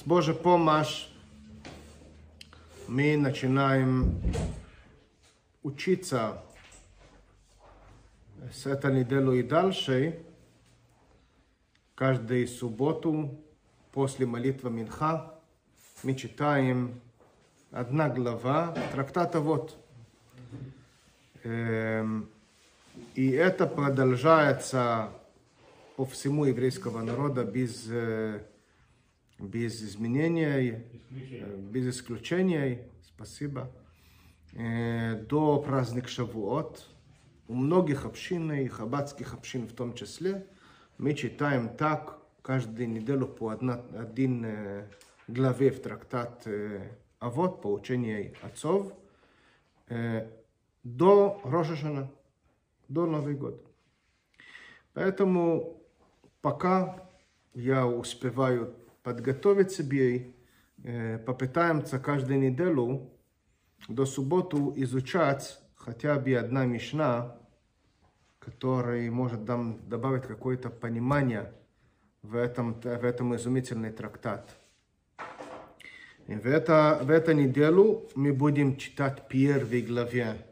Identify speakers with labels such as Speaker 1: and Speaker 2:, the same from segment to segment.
Speaker 1: С Божьей помощью мы начинаем учиться с этой недели и дальше. Каждую субботу после молитвы Минха мы читаем одна глава трактата вот. И это продолжается по всему еврейского народа без, без изменений, без исключений. Спасибо. До праздника Шавуот. У многих общин, и хаббатских общин в том числе, мы читаем так каждую неделю по одна, один главе в трактат Авод, по учению отцов, до Рошашана, до Новый год. Поэтому пока я успеваю подготовить себе, попытаемся каждую неделю до субботу изучать хотя бы одна мишна, которая может нам добавить какое-то понимание в этом, в этом изумительный трактат. И в, это, в эту неделю мы будем читать первый главе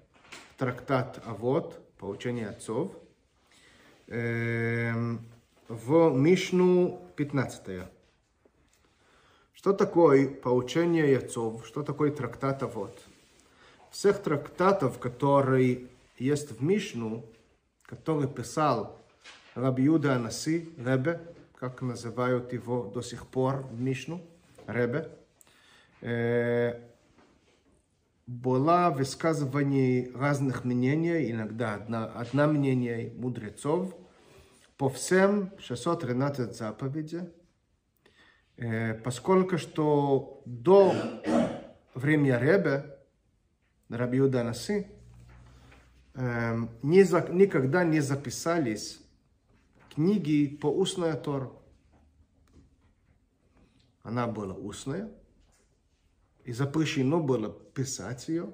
Speaker 1: трактат Авод, поучение отцов, в Мишну 15. Что такое поучение отцов? Что такое трактат Авод? Всех трактатов, которые есть в Мишну, который писал Раби Юда Анаси, Ребе, как называют его до сих пор в Мишну, Ребе, было высказывание разных мнений, иногда одна, одна мнение мудрецов, по всем 613 заповедей, поскольку что до времени Ребе, Раби Юда Наси, никогда не записались книги по устной Тору. Она была устная, и запрещено было писать ее.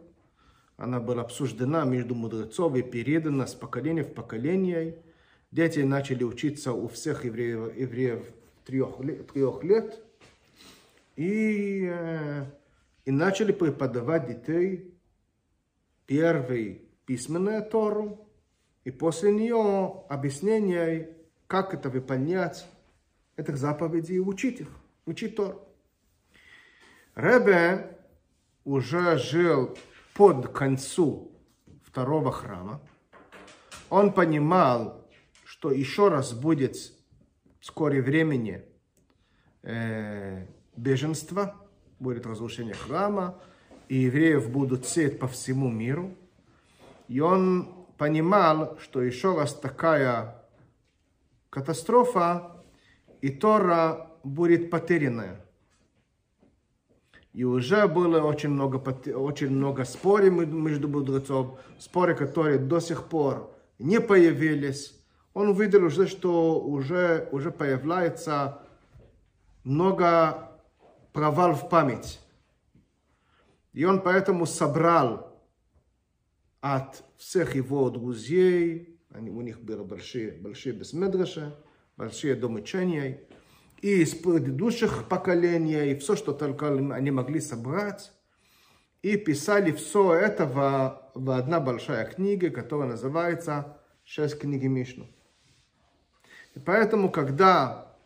Speaker 1: Она была обсуждена между мудрецов и передана с поколения в поколение. Дети начали учиться у всех евреев, евреев трех, трех лет. И, и начали преподавать детей первый письменную Тору, и после нее объяснение, как это выполнять, этих заповедей, учить их, учить Тору. Ребе уже жил под концу второго храма. Он понимал, что еще раз будет вскоре времени э, беженства, будет разрушение храма, и евреев будут сеять по всему миру. И он понимал, что еще раз такая катастрофа, и Тора будет потерянная. И уже было очень много, очень много споров между мудрецов, споры, которые до сих пор не появились. Он увидел уже, что уже, уже появляется много провал в память. И он поэтому собрал от всех его друзей, они, у них были большие, большие бессмедрыши, большие домучения, и из предыдущих поколений, и все, что только они могли собрать. И писали все это в, в одна большая книга, которая называется «Шесть книги Мишну». И поэтому, когда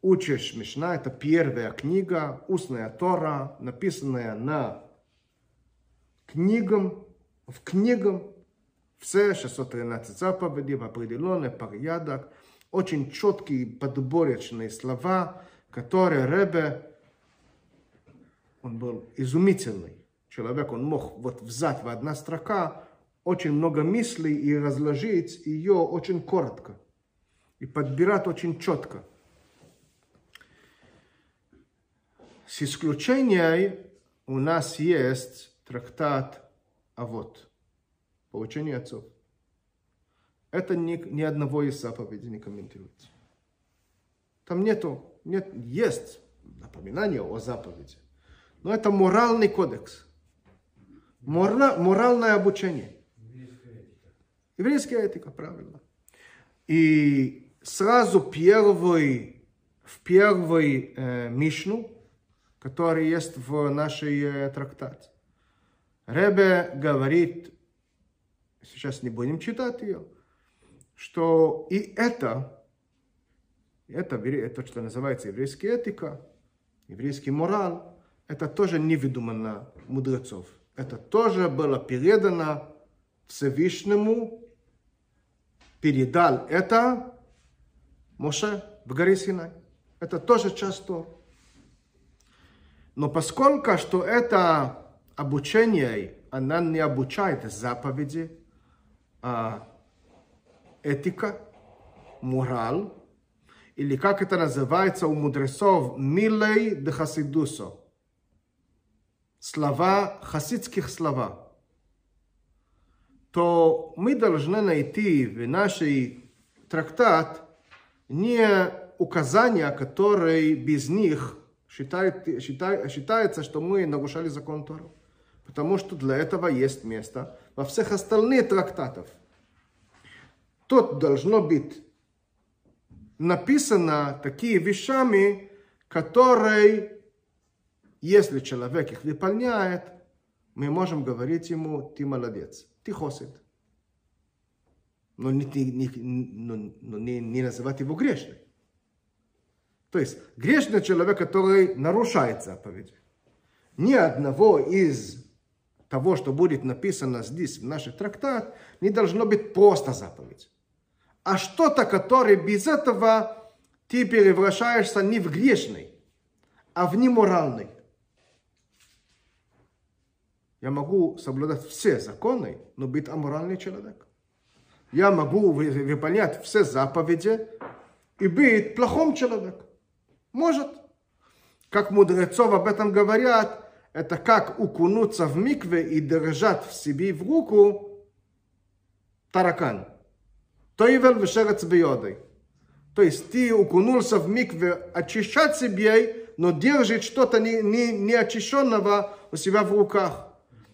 Speaker 1: учишь Мишна, это первая книга, устная Тора, написанная на книгам, в книгам, все 613 заповедей в определенный порядок – очень четкие подборочные слова, которые Ребе, он был изумительный человек, он мог вот взять в одна строка очень много мыслей и разложить ее очень коротко. И подбирать очень четко. С исключением у нас есть трактат Авод, по учению отцов. Это ни, ни одного из заповедей не комментируется. Там нету, нет, есть напоминание о заповеди. Но это моральный кодекс. Морна, моральное обучение. Еврейская этика, правильно. И сразу первый в первый э, Мишну, который есть в нашей э, трактате. Ребе говорит, сейчас не будем читать ее, что и это, это, это что называется еврейская этика, еврейский мораль, это тоже не выдумано мудрецов. Это тоже было передано Всевышнему, передал это Моше в горе Синай. Это тоже часть Тор. Но поскольку что это обучение, она не обучает заповеди, а этика, мораль, или как это называется у мудрецов, милей де хасидусо. Слова, хасидских слова. То мы должны найти в нашей трактат не указания, которые без них считает, считает, считается, что мы нарушали закон Тору. Потому что для этого есть место во всех остальных трактатах. Тут должно быть написано такие вещами, которые, если человек их выполняет, мы можем говорить ему, ты молодец, ты хосит. Но не, не, не, но не, не называть его грешным. То есть грешный человек, который нарушает заповедь. Ни одного из того, что будет написано здесь, в наших трактат, не должно быть просто заповедь. А что-то, которое без этого ты превращаешься не в грешный, а в неморальный. Я могу соблюдать все законы, но быть аморальный человек. Я могу выполнять все заповеди и быть плохим человеком. Может. Как мудрецов об этом говорят, это как укунуться в микве и держать в себе в руку таракан. Тойвел вешерец биодой. То есть ты укунулся в микве очищать себе, но держит что-то не, не, не очищенного у себя в руках.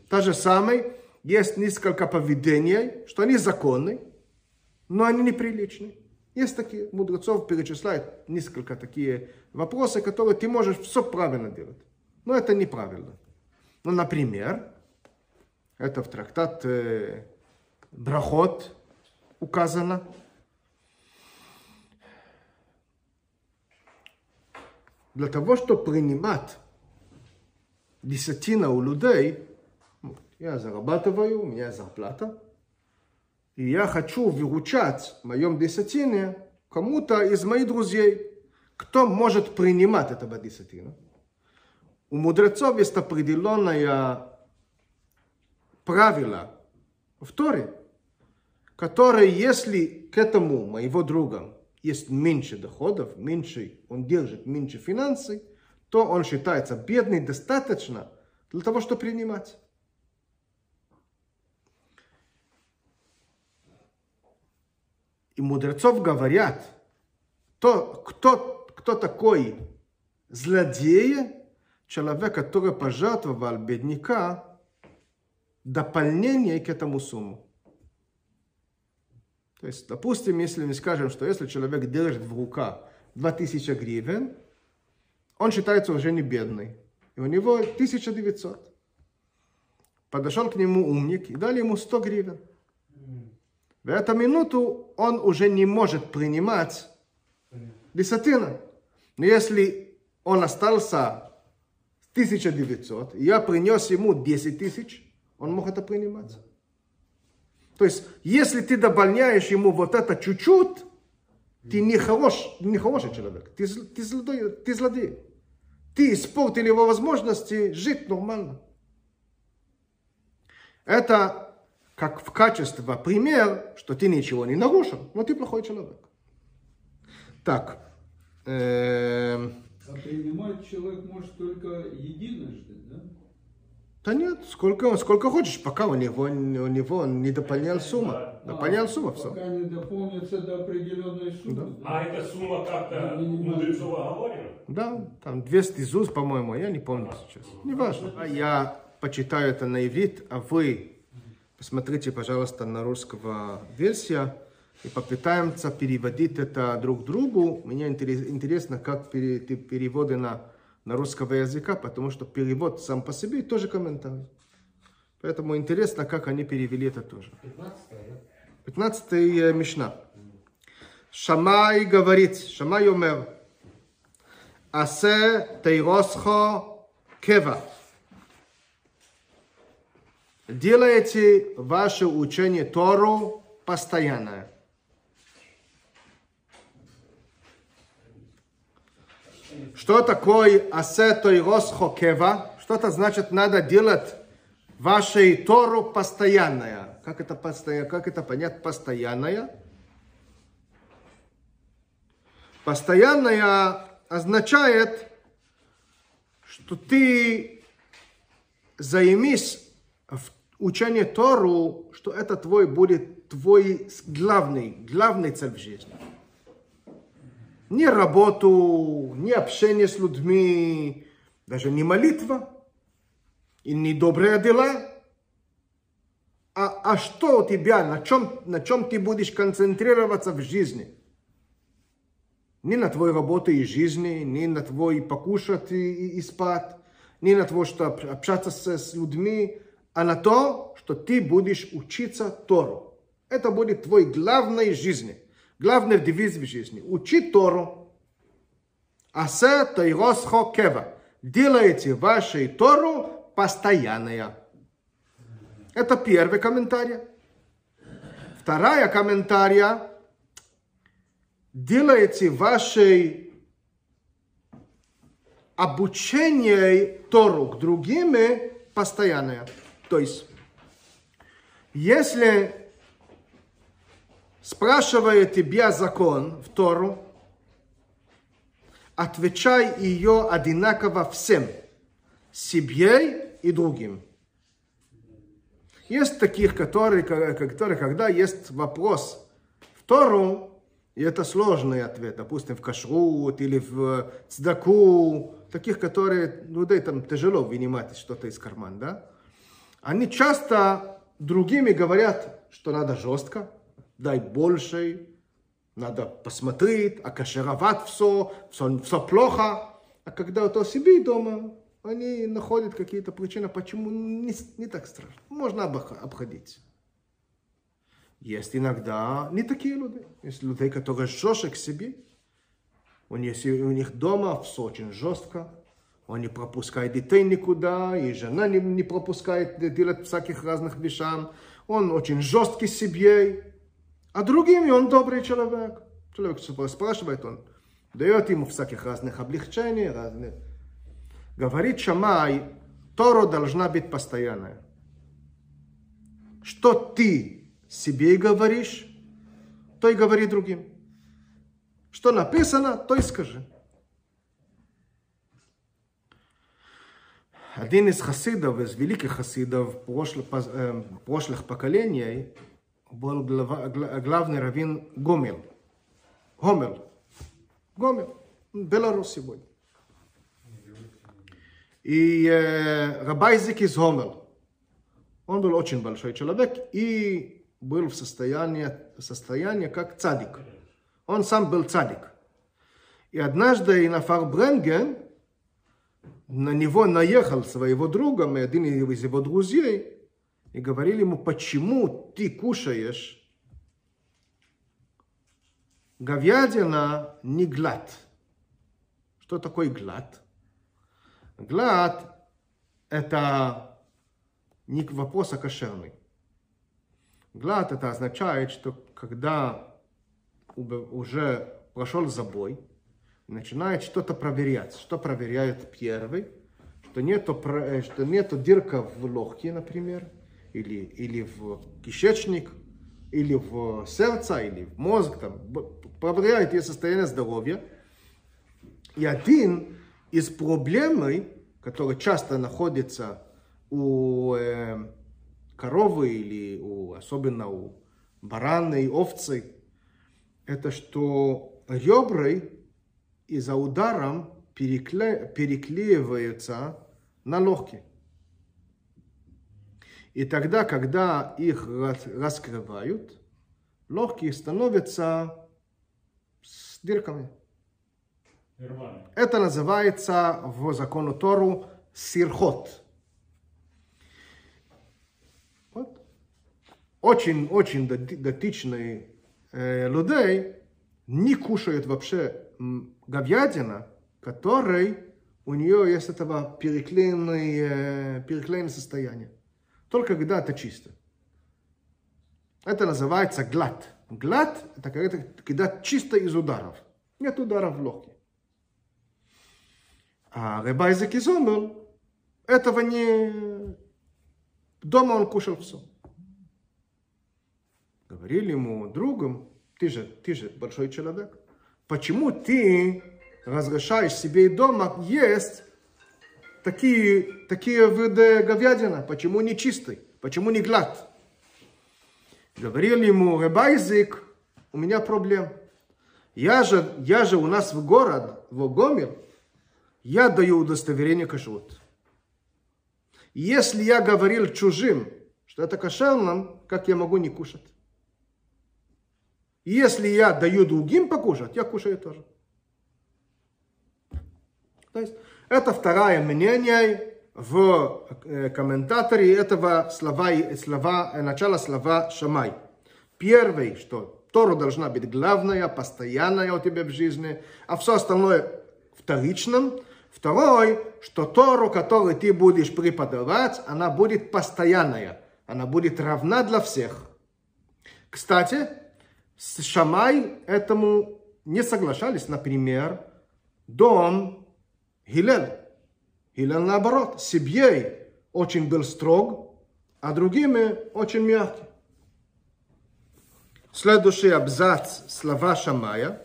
Speaker 1: То же самое, есть несколько поведений, что они законны, но они неприличны. Есть такие, мудрецов перечисляют несколько такие вопросы, которые ты можешь все правильно делать. Но это неправильно. Ну, например, это в трактат э, Брахот указано. Для того, чтобы принимать десятина у людей, я зарабатываю, у меня зарплата, и я хочу выручать в моем десятине кому-то из моих друзей, кто может принимать этого десятина. У мудрецов есть определенное правило в Торе, которое, если к этому моего друга есть меньше доходов, меньше, он держит меньше финансы, то он считается бедный достаточно для того, чтобы принимать. И мудрецов говорят, то, кто, кто такой злодей, человек, который пожертвовал бедняка, дополнение к этому сумму. То есть, допустим, если мы скажем, что если человек держит в руках 2000 гривен, он считается уже не бедный. И у него 1900. Подошел к нему умник и дали ему 100 гривен. В эту минуту он уже не может принимать десятина. Но если он остался 1900, и я принес ему 10 тысяч, он мог это принимать. То есть, если ты добавляешь ему вот это чуть-чуть, ты не, хорош, не хороший человек, ты, ты, злодей, ты злодей. Ты испортил его возможности жить нормально. Это как в качестве пример, что ты ничего не нарушил, но ты плохой человек. Так.
Speaker 2: Э, а принимать человек может только единожды, да?
Speaker 1: Да нет, сколько, сколько хочешь, пока у него, у него не дополнял сумма. Да. Дополнял а, сумма,
Speaker 2: все. Пока не дополнится до определенной суммы. Да.
Speaker 3: Да? А эта сумма как-то мудрецов оговорена?
Speaker 1: Да, там 200 ЗУЗ, по-моему, я не помню сейчас. Не важно. А я почитаю это на иврит, а вы Посмотрите, пожалуйста, на русского версия. и попытаемся переводить это друг другу. Мне интерес- интересно, как переводы на, на русского языка, потому что перевод сам по себе тоже комментарий. Поэтому интересно, как они перевели это тоже. 15 э, Мишна. Шамай говорит, Шамай умер, Асе тейросхо кева. Делайте ваше учение Тору постоянное. Что такое асе тойросхо кева? Что это значит надо делать вашей Тору постоянное? Как это, постоянно, как это понять постоянное? Постоянное означает, что ты займись в учении Тору, что это твой будет твой главный, главный цель в жизни. Не работу, не общение с людьми, даже не молитва и не добрые дела. А, а что у тебя, на чем, на чем ты будешь концентрироваться в жизни? Не на твоей работе и жизни, не на твой покушать и, и, спать, не на то, что общаться с, с людьми, а на то, что ты будешь учиться Тору. Это будет твой главной жизни, главный девиз в жизни. Учи Тору. Асе тайросхо кева. Делайте вашей Тору постоянная. Это первый комментарий. Вторая комментария. Делайте вашей обучение Тору к другим постоянное. То есть, если спрашивает тебя закон в Тору, отвечай ее одинаково всем, себе и другим. Есть таких, которые, которые, когда есть вопрос в Тору, и это сложный ответ, допустим, в кашрут или в цдаку, таких, которые людей там тяжело вынимать что-то из кармана, да? Они часто другими говорят, что надо жестко, дай больше, надо посмотреть, окашировать все, все, все плохо. А когда это себе дома, они находят какие-то причины, почему не, не так страшно. Можно обходить. Есть иногда не такие люди. Есть люди, которые жестче к себе. У них, у них дома все очень жестко. Он не пропускает детей никуда, и жена не, не пропускает делать всяких разных вещам. Он очень жесткий себе. А другими он добрый человек. Человек спрашивает, он дает ему всяких разных облегчений, разных. Говорит Шамай, Тора должна быть постоянная. Что ты себе говоришь, то и говори другим. Что написано, то и скажи. Один из хасидов, из великих хасидов прошлых, прошлых поколений, был глава, главный раввин Гомел. Гомел. Гомел. Беларусь сегодня. И э, Рабайзик из Гомел. Он был очень большой человек и был в состоянии, состоянии как цадик. Он сам был цадик. И однажды Инафар Бренген на него наехал своего друга, один из его друзей, и говорили ему, почему ты кушаешь говядина не глад. Что такое глад? Глад – это не вопрос а кошерный. Глад – это означает, что когда уже прошел забой, начинает что-то проверять. Что проверяет первый? Что нету, что нету дырка в легкие, например, или, или в кишечник, или в сердце, или в мозг, там, проверяет ее состояние здоровья. И один из проблем, который часто находится у э, коровы или у, особенно у бараны и овцы, это что ребра из-за ударом перекле, переклеиваются на легкие. И тогда, когда их раскрывают, легкие становятся с дырками.
Speaker 3: Нормально.
Speaker 1: Это называется в закону Тору сирхот. Вот. Очень-очень доти- дотичные э, людей не кушают вообще говядина, который у нее есть этого переклеенное, э, переклеенное состояние. Только когда это чисто. Это называется глад. Глад – это когда, когда чисто из ударов. Нет ударов в легкие. А Рыбайзек из этого не... Дома он кушал все. Говорили ему другом, ты же, ты же большой человек, почему ты разрешаешь себе и дома есть такие, такие виды говядина, почему не чистый, почему не глад? Говорили ему, Рыбайзик, у меня проблем. Я же, я же у нас в город, в Гомель, я даю удостоверение кашрут. Если я говорил чужим, что это кошерно, как я могу не кушать? Если я даю другим покушать, я кушаю тоже. То есть это второе мнение в э, комментаторе этого слова, слова, э, начала слова Шамай. Первый, что Тора должна быть главная, постоянная у тебя в жизни, а все остальное вторичным. Второй, что Тору, которую ты будешь преподавать, она будет постоянная, она будет равна для всех. Кстати, с Шамай этому не соглашались, например, дом Хилель. Хилель наоборот, Сибьей очень был строг, а другими очень мягкий. Следующий абзац слова Шамая.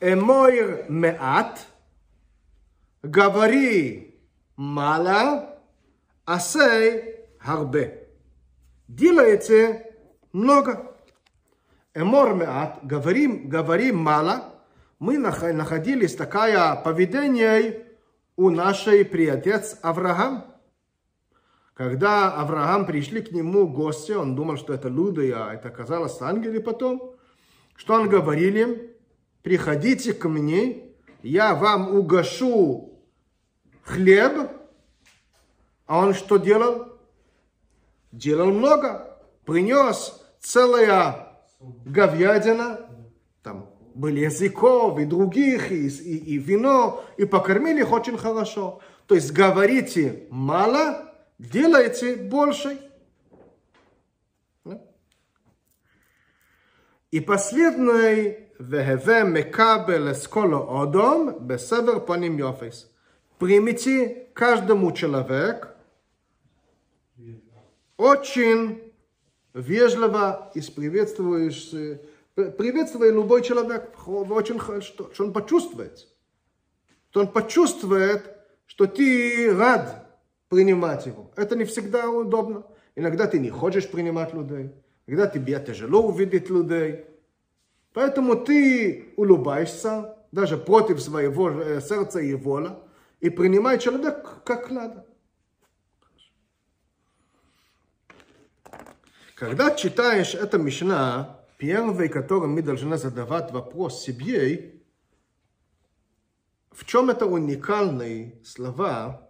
Speaker 1: Эмойр меат, говори мало, асей харбе. Делайте много. Эмор меат, говорим, говори мало. Мы нах- находились такое поведение у нашей приотец Авраам. Когда Авраам пришли к нему гости, он думал, что это люди, а это оказалось ангели потом. Что он говорил им? Приходите ко мне, я вам угошу хлеб. А он что делал? Делал много. Принес целая говядина, там были языков и других, и, и, и вино, и покормили их очень хорошо. То есть говорите мало, делайте больше. И последний «Вехеве мекабель эсколо одом бесевер паним йофис». Примите каждому человек очень вежливо и приветствуешь, приветствуя любой человек, очень, что, что он почувствует. Что он почувствует, что ты рад принимать его. Это не всегда удобно. Иногда ты не хочешь принимать людей. Иногда тебе тяжело увидеть людей. Поэтому ты улыбаешься, даже против своего э, сердца и воли, и принимай человека как надо. Когда читаешь это Мишна, первый, которым мы должны задавать вопрос себе, в чем это уникальные слова,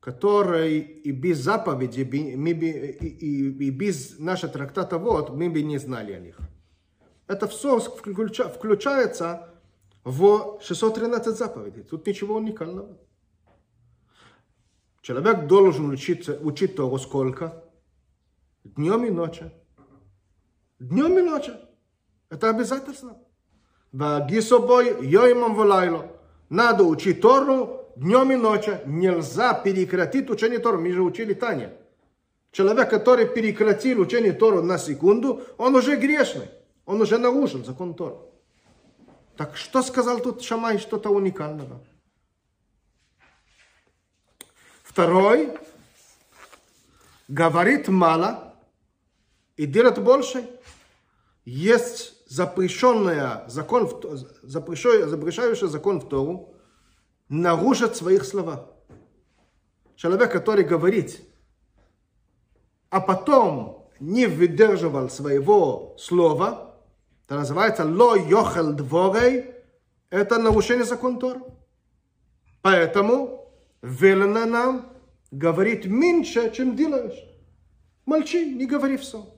Speaker 1: которые и без заповеди, и, и- и без нашего трактата вот, мы бы не знали о них. Это все включа- включается в 613 заповедей. Тут ничего уникального. Человек должен учиться, учить Тору сколько? Днем и ночью. Днем и ночью. Это обязательно. Вагисобой йоймом валайло. Надо учить Тору днем и ночью. Нельзя прекратить учение Тору. Мы же учили Таня. Человек, который прекратил учение Тору на секунду, он уже грешный. Он уже нарушил закон Тору. Так что сказал тут Шамай что-то уникального? Второй говорит мало и делает больше. Есть запрещенная закон, запрещающий, закон в Тору нарушить своих слова. Человек, который говорит, а потом не выдерживал своего слова, это называется ло йохел дворей, это нарушение закон Тора. Поэтому велено нам говорить меньше, чем делаешь. Молчи, не говори все.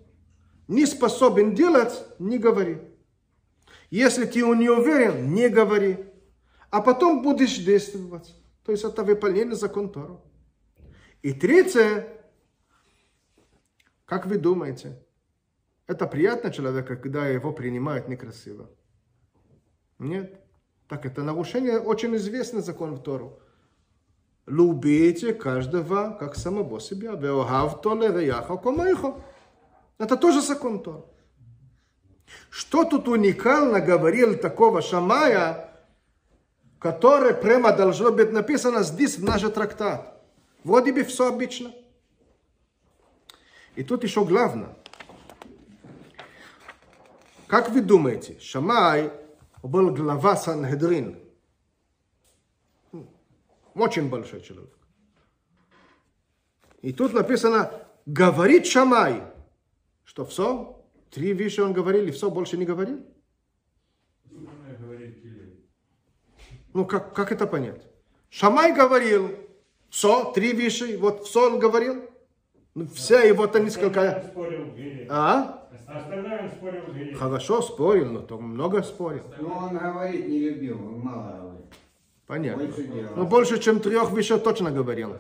Speaker 1: Не способен делать, не говори. Если ты не уверен, не говори. А потом будешь действовать. То есть это выполнение закон Тора. И третье, как вы думаете, это приятно человека, когда его принимают некрасиво? Нет. Так это нарушение очень известный закон в Тору. Любите каждого как самого себя. Это тоже закон Тора. Что тут уникально говорил такого Шамая, который прямо должно быть написано здесь в наш трактат. Вроде бы все обычно. И тут еще главное. Как вы думаете, Шамай был глава Санхедрин? Очень большой человек. И тут написано, говорит Шамай, что все, три вещи он говорил, и все, больше не говорил. Ну, как, как это понять? Шамай говорил, все, три вещи, вот все он говорил. Ну, вся его там несколько...
Speaker 3: Спорил в вере.
Speaker 1: А?
Speaker 3: Остальное он спорил.
Speaker 1: Хорошо, спорил, но то много спорил.
Speaker 4: Но он говорить не любил, он мало говорит.
Speaker 1: Понятно.
Speaker 4: Больше делал.
Speaker 1: Ну, больше, чем трех вещей точно говорил.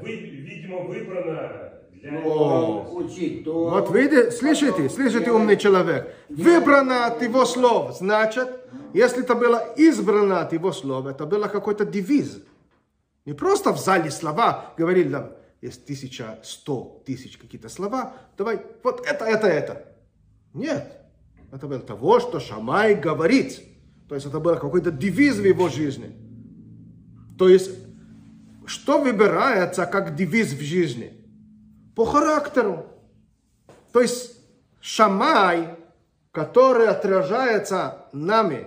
Speaker 3: Вы, видимо, выбрано
Speaker 4: Учить то.
Speaker 1: Вот видите, слышите, слышите, умный человек. Выбрано от его слов, значит, если это было избрано от его слов, это было какой-то девиз. Не просто взяли слова, говорили, там, есть тысяча, сто тысяч какие-то слова, давай, вот это, это, это. Нет, это было того, что Шамай говорит. То есть это был какой-то девиз в его жизни. То есть, что выбирается как девиз в жизни? По характеру. То есть, Шамай, который отражается нами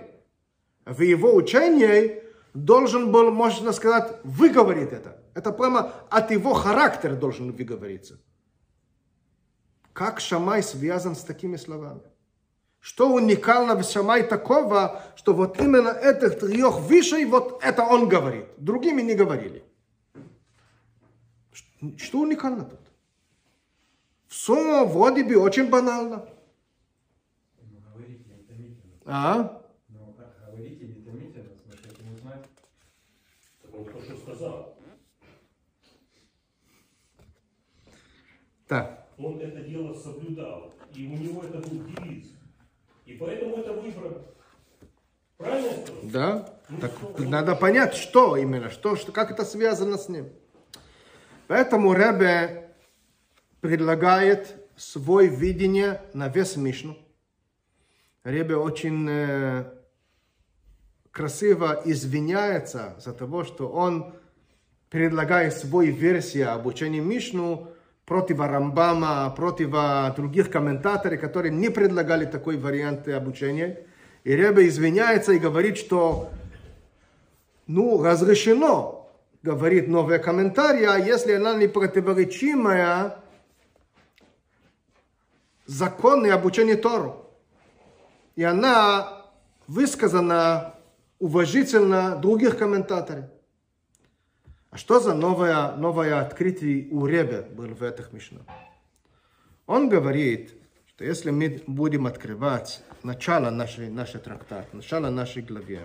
Speaker 1: в его учении, должен был, можно сказать, выговорить это. Это прямо от его характера должен выговориться. Как Шамай связан с такими словами? Что уникально в Шамай такого, что вот именно этих трех вещей, вот это он говорит. Другими не говорили. Что уникально тут? Все вроде бы очень банально.
Speaker 3: Говорите не томительно.
Speaker 1: А?
Speaker 3: Но говорите не томительно, в смысле, хотим узнать. Так он то, что сказал.
Speaker 1: Так.
Speaker 3: Он это дело соблюдал. И у него это был девиз. И поэтому это выбрано. Правильно?
Speaker 1: Да? Так надо понять, что именно, что, что, как это связано с ним. Поэтому Ребе предлагает свое видение на весь Мишну. Ребе очень э, красиво извиняется за того, что он предлагает свою версию обучения Мишну против Рамбама, против других комментаторов, которые не предлагали такой вариант обучения. И Ребе извиняется и говорит, что ну, разрешено, говорит новые комментарии, а если она не противоречимая законы обучения Тору. И она высказана уважительно других комментаторов. А что за новое, новое открытие у Ребе было в этих мишнах? Он говорит, что если мы будем открывать начало нашей, нашей трактата, начало нашей главы,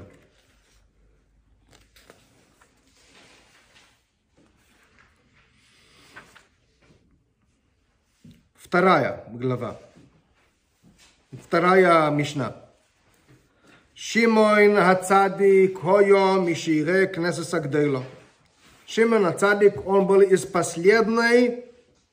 Speaker 1: Вторая глава. Вторая мишна. Шимон Хацадик Хойо Мишире Кнесеса Гдейло. Шимон Хацадик, он был из последней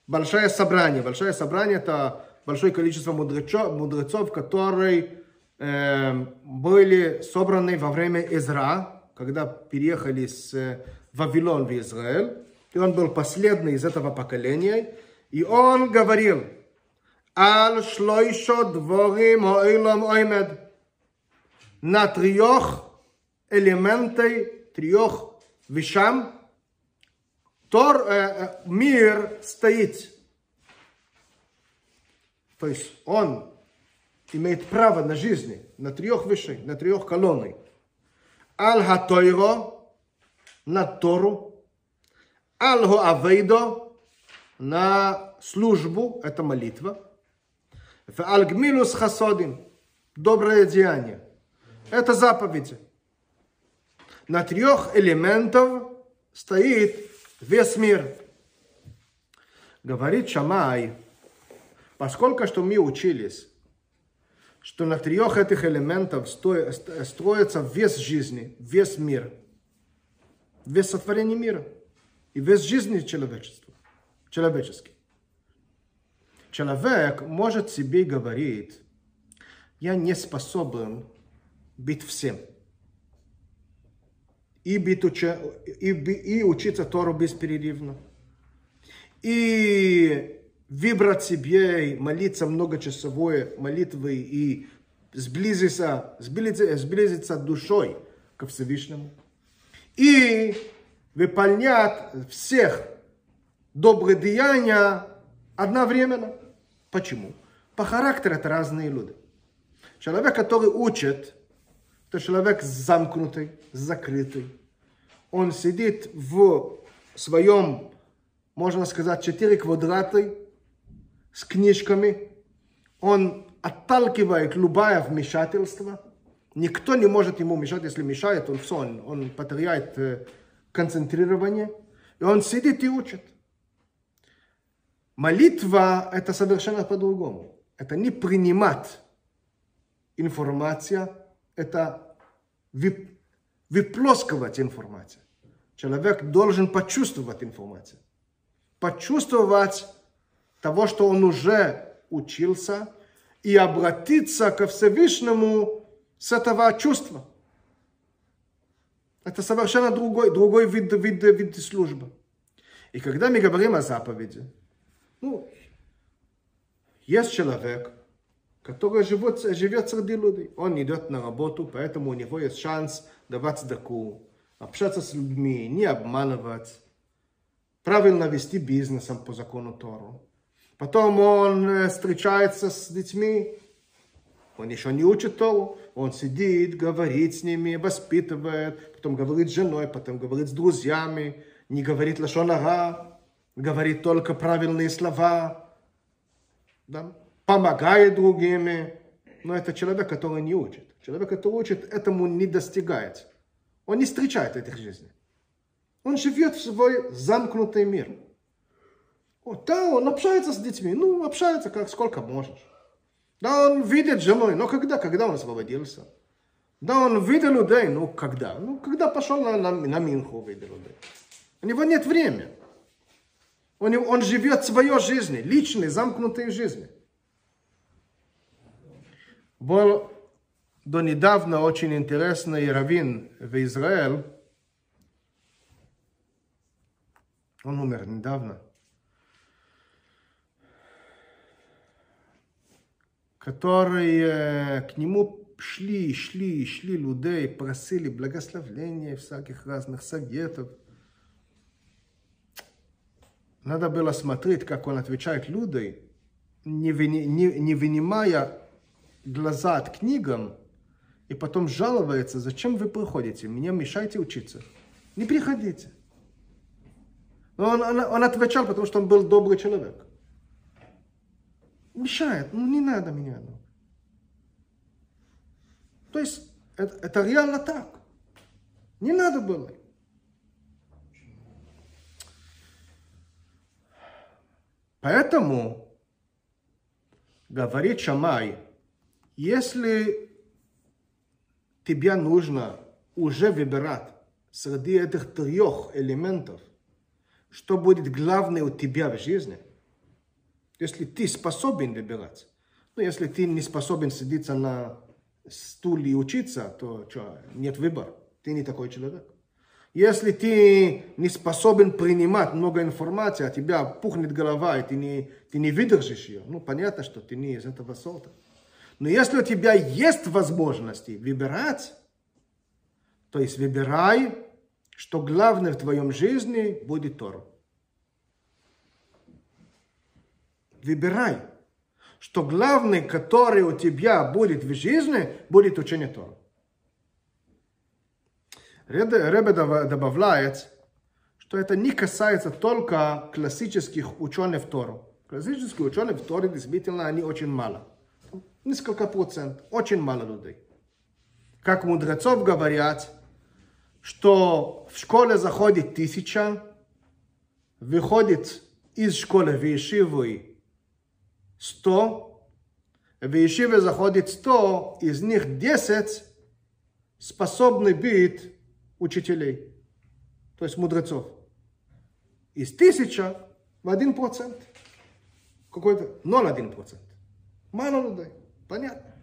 Speaker 1: большое собрание. Большое собрание это большое количество мудрецов, мудрецов которые э, были собраны во время Изра, когда переехали с Вавилон в Израиль. И он был последний из этого поколения. И он говорил, «Ал шлойшо дворим ойлом оймед» на трех элементы, трех вещам Тор, э, э, мир стоит. То есть он имеет право на жизни, на трех вещей, на трех колонны. Аль-Хатойро, на Тору, Аль-Хуавейдо, на службу, это молитва, Аль-Гмилус Хасодим, доброе деяние. Это заповеди. На трех элементов стоит весь мир. Говорит Шамай, поскольку что мы учились, что на трех этих элементах строится весь жизни, весь мир, весь сотворение мира и весь жизни человечества, человеческий. Человек может себе говорить, я не способен быть всем. И, быть уча, и, и учиться Тору бесперерывно. И выбрать себе, молиться многочасовой молитвой и сблизиться, сблизиться, сблизиться душой ко Всевышнему. И выполнять всех добрые деяния одновременно. Почему? По характеру это разные люди. Человек, который учит, это человек замкнутый, закрытый. Он сидит в своем, можно сказать, четыре квадрата с книжками. Он отталкивает любое вмешательство. Никто не может ему мешать. Если мешает, он все, он, он потеряет э, концентрирование. И он сидит и учит. Молитва – это совершенно по-другому. Это не принимать информация – это выплескивать информацию. Человек должен почувствовать информацию. Почувствовать того, что он уже учился, и обратиться ко Всевышнему с этого чувства. Это совершенно другой, другой вид, вид, вид службы. И когда мы говорим о заповеди, ну, есть человек, который живет, живет среди людей. Он идет на работу, поэтому у него есть шанс давать сдаку, общаться с людьми, не обманывать, правильно вести бизнесом по закону Тору. Потом он встречается с детьми, он еще не учит Тору, он сидит, говорит с ними, воспитывает, потом говорит с женой, потом говорит с друзьями, не говорит лошонара, говорит только правильные слова. Да? помогает другим, но это человек, который не учит. Человек, который учит, этому не достигает. Он не встречает этих жизней. Он живет в свой замкнутый мир. Вот, да, он общается с детьми, ну, общается как сколько можешь. Да, он видит женой, но когда? Когда он освободился? Да, он видел людей, ну, когда? Ну, когда пошел на, на, на Минху, видел людей. У него нет времени. Он, он живет своей жизнью, личной, замкнутой жизнью. Был до недавно очень интересный раввин в Израиле. Он умер недавно. Которые к нему шли, шли, шли людей, просили благословения, всяких разных советов. Надо было смотреть, как он отвечает людям, не, не, не вынимая глаза от книгам и потом жалуется, зачем вы приходите, мне мешаете учиться. Не приходите. Но он, он, он отвечал, потому что он был добрый человек. Мешает, ну не надо меня. Ну. То есть это, это реально так. Не надо было. Поэтому говорит Шамай, если тебе нужно уже выбирать среди этих трех элементов, что будет главное у тебя в жизни, если ты способен выбирать, ну, если ты не способен сидеться на стуле и учиться, то что, нет выбора, ты не такой человек. Если ты не способен принимать много информации, а тебя пухнет голова, и ты не, ты не выдержишь ее, ну, понятно, что ты не из этого сорта. Но если у тебя есть возможности выбирать, то есть выбирай, что главное в твоем жизни будет Тора. Выбирай. что главный, который у тебя будет в жизни, будет учение Тора. Ребе добавляет, что это не касается только классических ученых Тору. Классические ученые в Торе действительно они очень мало. Несколько процентов, очень мало людей. Как мудрецов говорят, что в школе заходит тысяча, выходит из школы в Ешивы 100, в Ешиве заходит 100, из них 10 способны быть учителей, то есть мудрецов. Из тысяча в один процент. Какой-то 0,1 процент. Мало людей. Понятно.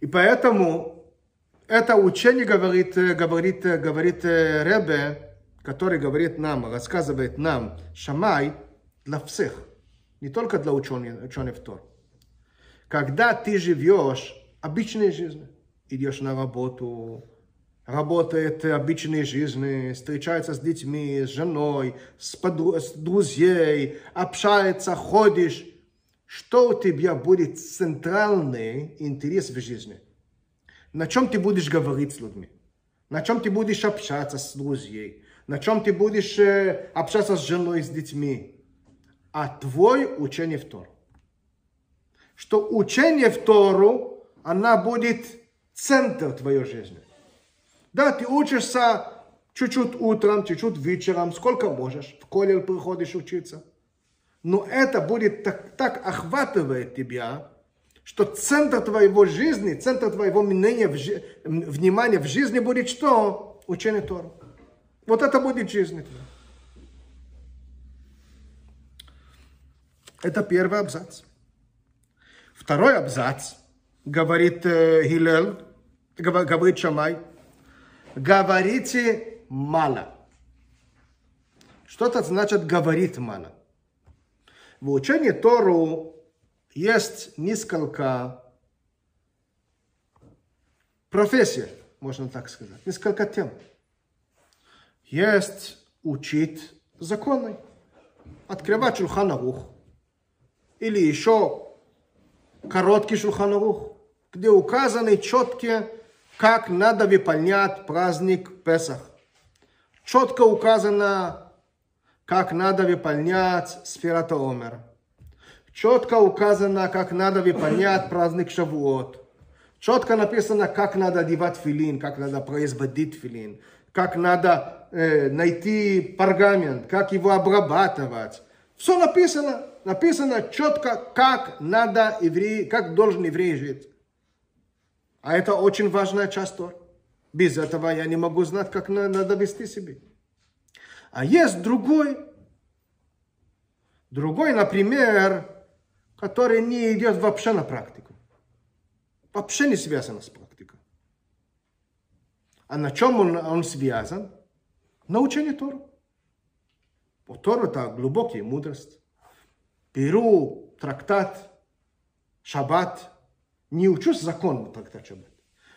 Speaker 1: И поэтому это учение говорит, э, говорит, э, говорит э, Ребе, который говорит нам, рассказывает нам, Шамай, для всех, не только для ученых, ученых Тор. Когда ты живешь обычной жизнью, идешь на работу, работает обычной жизни, встречается с детьми, с женой, с, подру- с друзей, общается, ходишь, что у тебя будет центральный интерес в жизни? На чем ты будешь говорить с людьми? На чем ты будешь общаться с друзьями? На чем ты будешь э, общаться с женой, с детьми? А твой учение в Тору. Что учение в Тору, она будет центр твоей жизни. Да, ты учишься чуть-чуть утром, чуть-чуть вечером, сколько можешь. В колледж приходишь учиться. Но это будет так, так охватывает тебя, что центр твоего жизни, центр твоего мнения, внимания в жизни будет что? Учение Тора. Вот это будет жизнь. Это первый абзац. Второй абзац, говорит э, гова- говорит Шамай, говорите мало. Что это значит говорит мало? В учении Тору есть несколько профессий, можно так сказать, несколько тем. Есть учить законы, открывать Шульханарух, или еще короткий Шульханарух, где указаны четкие, как надо выполнять праздник Песах. Четко указано, как надо выполнять Сферата Омер. Четко указано, как надо выполнять праздник Шавуот. Четко написано, как надо одевать филин, как надо производить филин, как надо э, найти пергамент, как его обрабатывать. Все написано, написано четко, как надо еврей, как должен еврей жить. А это очень важная часть Тор. Без этого я не могу знать, как на- надо вести себя. А есть другой, другой, например, который не идет вообще на практику. Вообще не связан с практикой. А на чем он, он связан? На учении Тору. Тора это глубокая мудрость. Беру трактат, шаббат, не учусь закон трактат шаббат,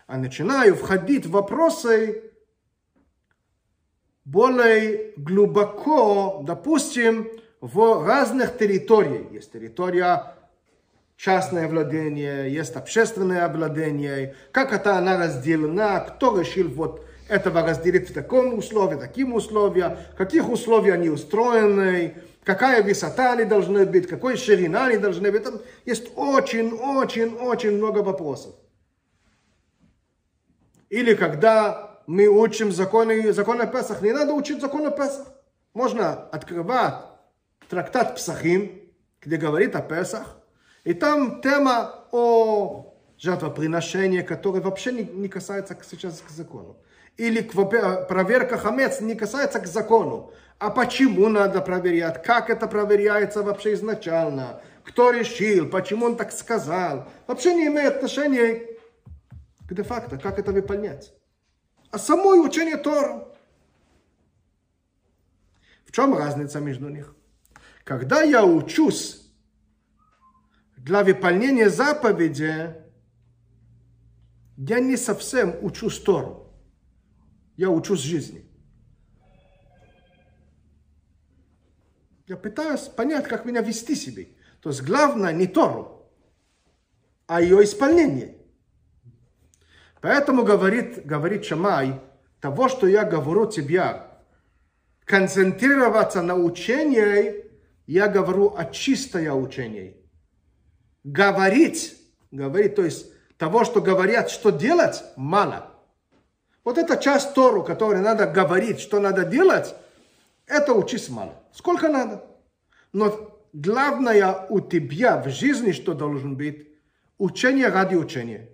Speaker 1: а начинаю входить в вопросы более глубоко, допустим, в разных территориях. Есть территория частное владение, есть общественное владение, как это она разделена, кто решил вот этого разделить в таком условии, таким условиям, каких условий они устроены, какая высота они должны быть, какой ширина они должны быть. Там есть очень-очень-очень много вопросов. Или когда мы учим законы, законы Песах, не надо учить законы Песах. Можно открывать трактат Псахим, где говорит о Песах, и там тема о жертвоприношении, которое вообще не, не касается сейчас к закону. Или проверка хамец не касается к закону. А почему надо проверять? Как это проверяется вообще изначально? Кто решил? Почему он так сказал? Вообще не имеет отношения к де-факто, как это выполнять. А самое учение Тору. В чем разница между них? Когда я учусь для выполнения заповеди, я не совсем учусь Тору. Я учусь жизни. Я пытаюсь понять, как меня вести себе. То есть главное не Тору, а ее исполнение. Поэтому говорит, говорит Шамай, того, что я говорю тебе, концентрироваться на учении, я говорю о чистое учении. Говорить, говорить, то есть того, что говорят, что делать, мало. Вот эта часть Тору, которой надо говорить, что надо делать, это учись мало. Сколько надо. Но главное у тебя в жизни, что должен быть, учение ради учения.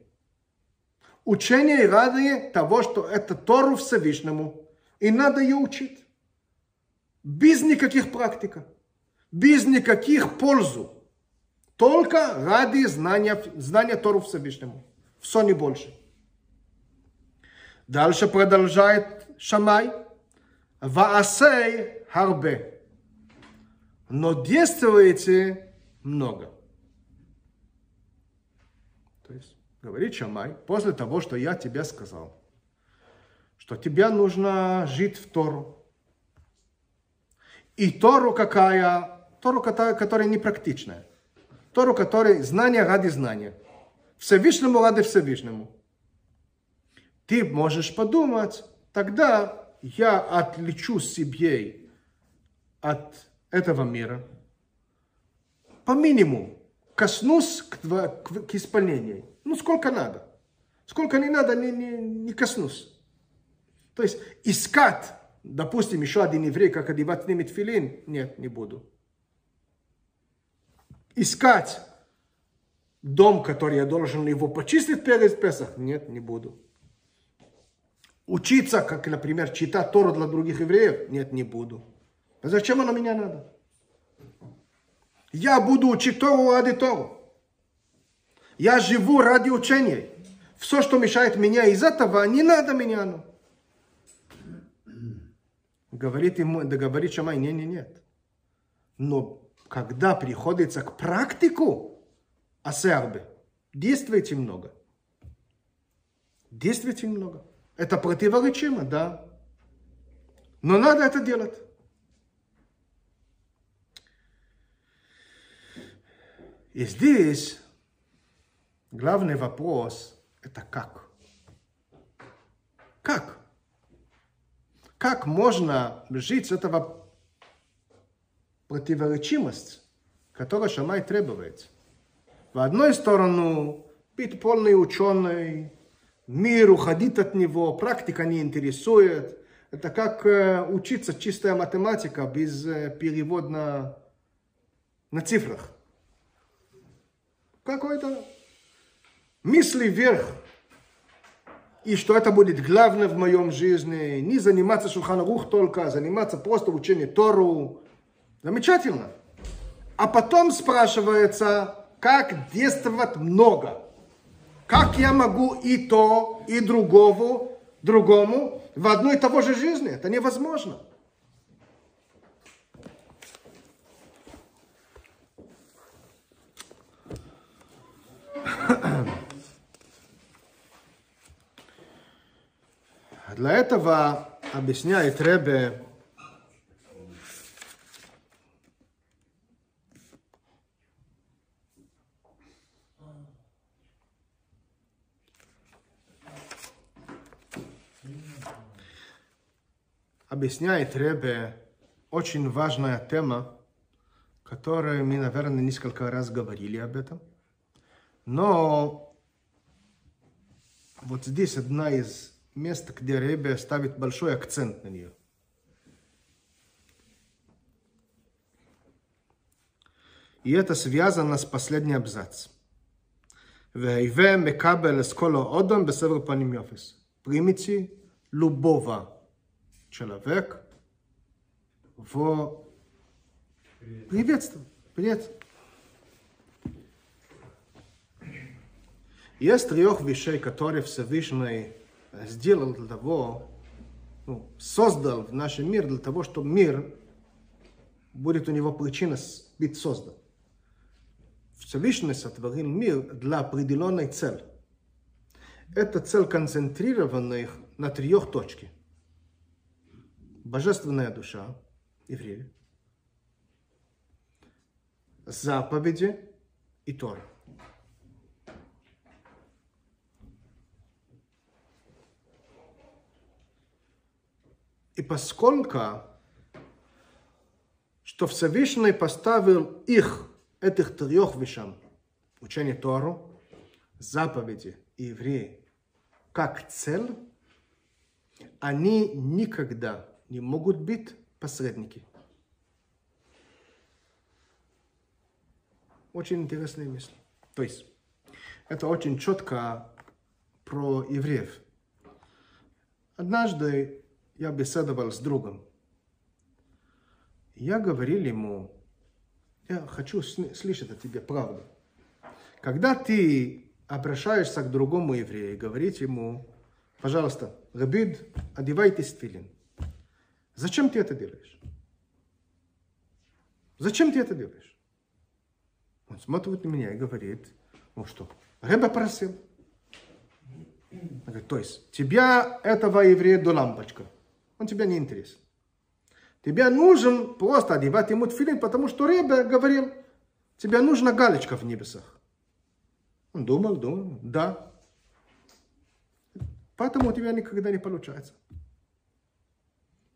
Speaker 1: Учение ради того, что это Тору Всевышнему, и надо ее учить. Без никаких практик, без никаких пользу. Только ради знания, знания Тору Всевышнему. Все не больше. Дальше продолжает Шамай. Ваасей харбе. Но действуете много. То есть, говорит Шамай, после того, что я тебе сказал, что тебе нужно жить в Тору. И Тору какая? Тору, которая непрактичная. Тору, которая знание ради знания. Всевышнему ради Всевышнему. Ты можешь подумать, тогда я отличу себе от этого мира. По минимуму коснусь к, к, к исполнению. Ну, сколько надо. Сколько не надо, не, не, не коснусь. То есть искать, допустим, еще один еврей, как одевать с ними тфилин, нет, не буду. Искать дом, который я должен его почистить перед Песах, нет, не буду. Учиться, как, например, читать Тору для других евреев, нет, не буду. А зачем оно меня надо? Я буду учить Тору ради Тору. Я живу ради учения. Все, что мешает меня из этого, не надо меня. Ну. Говорит ему, да говорит Шамай, не, не, нет. Но когда приходится к практику, асербе, действуйте много. Действуйте много. Это противоречимо, да. Но надо это делать. И здесь главный вопрос – это как? Как? Как можно жить с этого противоречимость, которая Шамай требует? В одной сторону быть полный ученый, мир, уходить от него, практика не интересует. Это как э, учиться чистая математика без э, перевода на, на цифрах какой-то мысли вверх. И что это будет главное в моем жизни. Не заниматься шуханарух только, а заниматься просто учением Тору. Замечательно. А потом спрашивается, как действовать много. Как я могу и то, и другого, другому в одной и того же жизни? Это невозможно. Для этого объясняет Ребе, объясняет Ребе очень важная тема, которую мы, наверное, несколько раз говорили об этом. Но вот здесь одна из мест, где Ребе ставит большой акцент на нее. И это связано с последним абзацем. Примите любого человека в приветствие. Привет. Есть трех вещей, которые Всевышний сделал для того, ну, создал в нашем мире для того, чтобы мир будет у него причина быть создан. Всевышний сотворил мир для определенной цели. Эта цель концентрирована на трех точках. Божественная душа еврея. заповеди и Тора. И поскольку, что Всевышний поставил их, этих трех вещам, учение Тору, заповеди и евреи, как цель, они никогда не могут быть посредники. Очень интересные мысли. То есть, это очень четко про евреев. Однажды я беседовал с другом. Я говорил ему, я хочу слышать от тебя правду. Когда ты обращаешься к другому еврею и говорить ему, пожалуйста, Рабид, одевайтесь в филин. Зачем ты это делаешь? Зачем ты это делаешь? Он смотрит на меня и говорит, ну что, Рэба просил. говорит, то есть, тебя этого еврея до лампочка. Он тебя не интересен. Тебе нужен просто одевать ему тфилин, потому что Ребе говорил, тебе нужна галочка в небесах. Он думал, думал, да. Поэтому у тебя никогда не получается.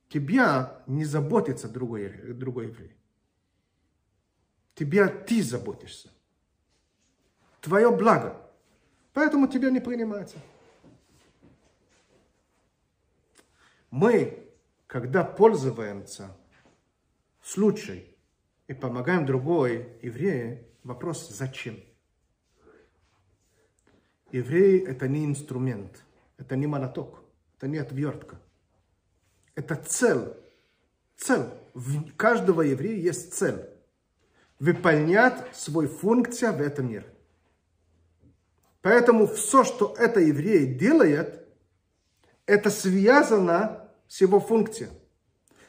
Speaker 1: Тебя не заботится другой, другой еврей. Тебя ты заботишься. Твое благо. Поэтому тебя не принимается. Мы, когда пользуемся случаем и помогаем другой еврею, вопрос зачем? Еврей это не инструмент, это не молоток, это не отвертка. Это цель. Цель. В каждого еврея есть цель. Выполнять свою функцию в этом мире. Поэтому все, что это еврей делает, это связано с его функцией.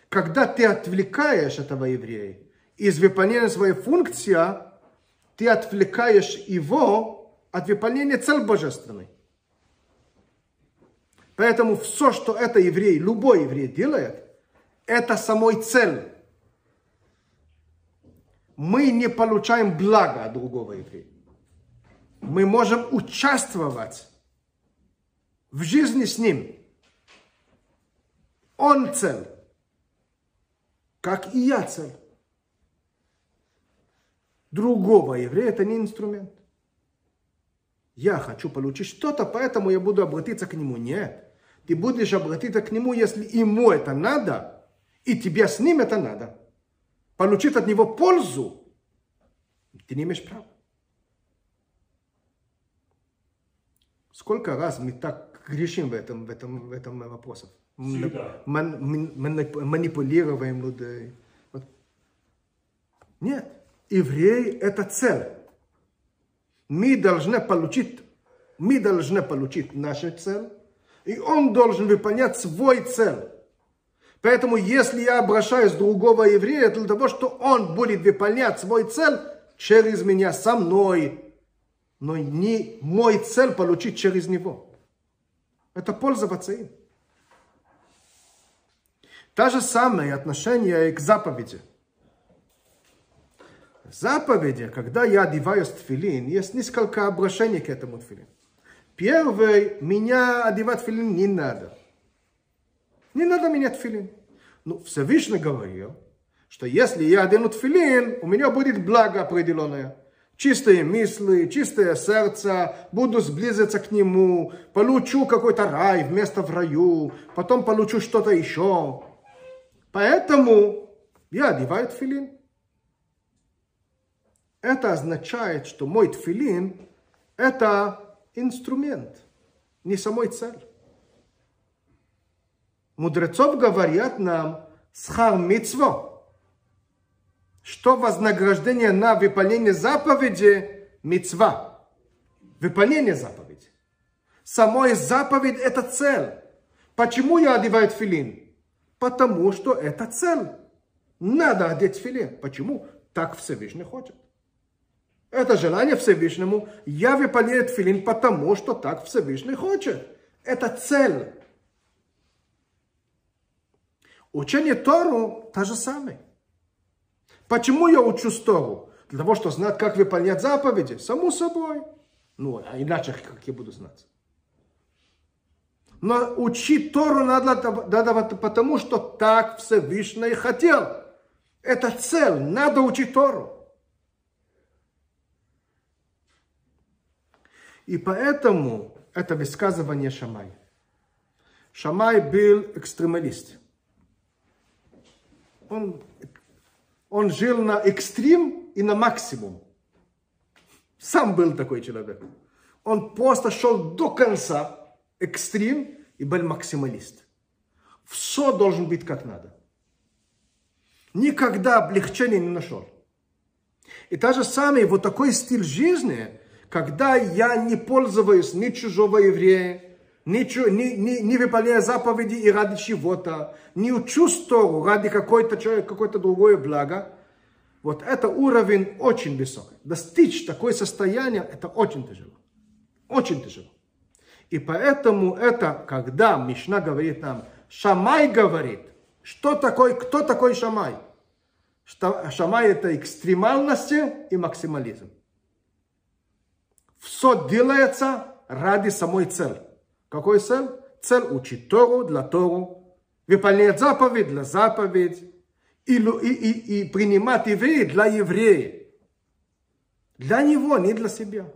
Speaker 1: Когда ты отвлекаешь этого еврея из выполнения своей функции, ты отвлекаешь его от выполнения цели божественной. Поэтому все, что это еврей, любой еврей делает, это самой цель. Мы не получаем блага от другого еврея. Мы можем участвовать в жизни с ним. Он цель, как и я цель. Другого еврея это не инструмент. Я хочу получить что-то, поэтому я буду обратиться к нему. Нет. Ты будешь обратиться к нему, если ему это надо, и тебе с ним это надо. Получить от него пользу, ты не имеешь права. Сколько раз мы так грешим в этом, в этом, в этом вопросе?
Speaker 3: Всегда.
Speaker 1: манипулируем людей. Вот. Нет. Еврей – это цель. Мы должны получить, мы должны получить нашу цель, и он должен выполнять свой цель. Поэтому, если я обращаюсь к другого еврея, для того, что он будет выполнять свой цель через меня, со мной, но не мой цель получить через него. Это пользоваться им. То же самое отношение к заповеди. Заповеди, когда я одеваюсь в тфилин, есть несколько обращений к этому тфилин. Первый, меня одевать филин не надо. Не надо менять филин. Ну, Всевышний говорил, что если я одену тфилин, у меня будет благо определенное. Чистые мысли, чистое сердце, буду сблизиться к нему, получу какой-то рай вместо в раю, потом получу что-то еще. Поэтому я одеваю тфилин. Это означает, что мой тфилин – это инструмент, не самой цель. Мудрецов говорят нам схар митцво, что вознаграждение на выполнение заповеди мицва, выполнение заповеди. Самой заповедь – это цель. Почему я одеваю филин? Потому что это цель. Надо одеть филин. Почему? Так Всевышний хочет. Это желание Всевышнему. Я выполняю филин, потому что так Всевышний хочет. Это цель. Учение Тору то же самое. Почему я учу Тору? Для того, чтобы знать, как выполнять заповеди, само собой. Ну, а иначе как я буду знать? Но учить Тору надо, надо потому, что так Всевышний хотел. Это цель, надо учить Тору. И поэтому это высказывание Шамай. Шамай был экстремалист. Он, он жил на экстрим и на максимум. Сам был такой человек. Он просто шел до конца, экстрим, и был максималист. Все должен быть как надо. Никогда облегчения не нашел. И та же самое, вот такой стиль жизни, когда я не пользуюсь ни чужого еврея, не, не, не, не выполняя заповеди и ради чего-то, не Тору ради какой-то какое-то другое благо, вот это уровень очень высокий. Достичь такое состояние, это очень тяжело. Очень тяжело. И поэтому это, когда Мишна говорит нам, Шамай говорит, что такое, кто такой Шамай? Шамай это экстремальность и максимализм. Все делается ради самой цели. Какой цель? Цель учить Тору для Тору, выполнять заповедь для заповедь и, и, и, и принимать евреи для евреев. Для него, не для себя.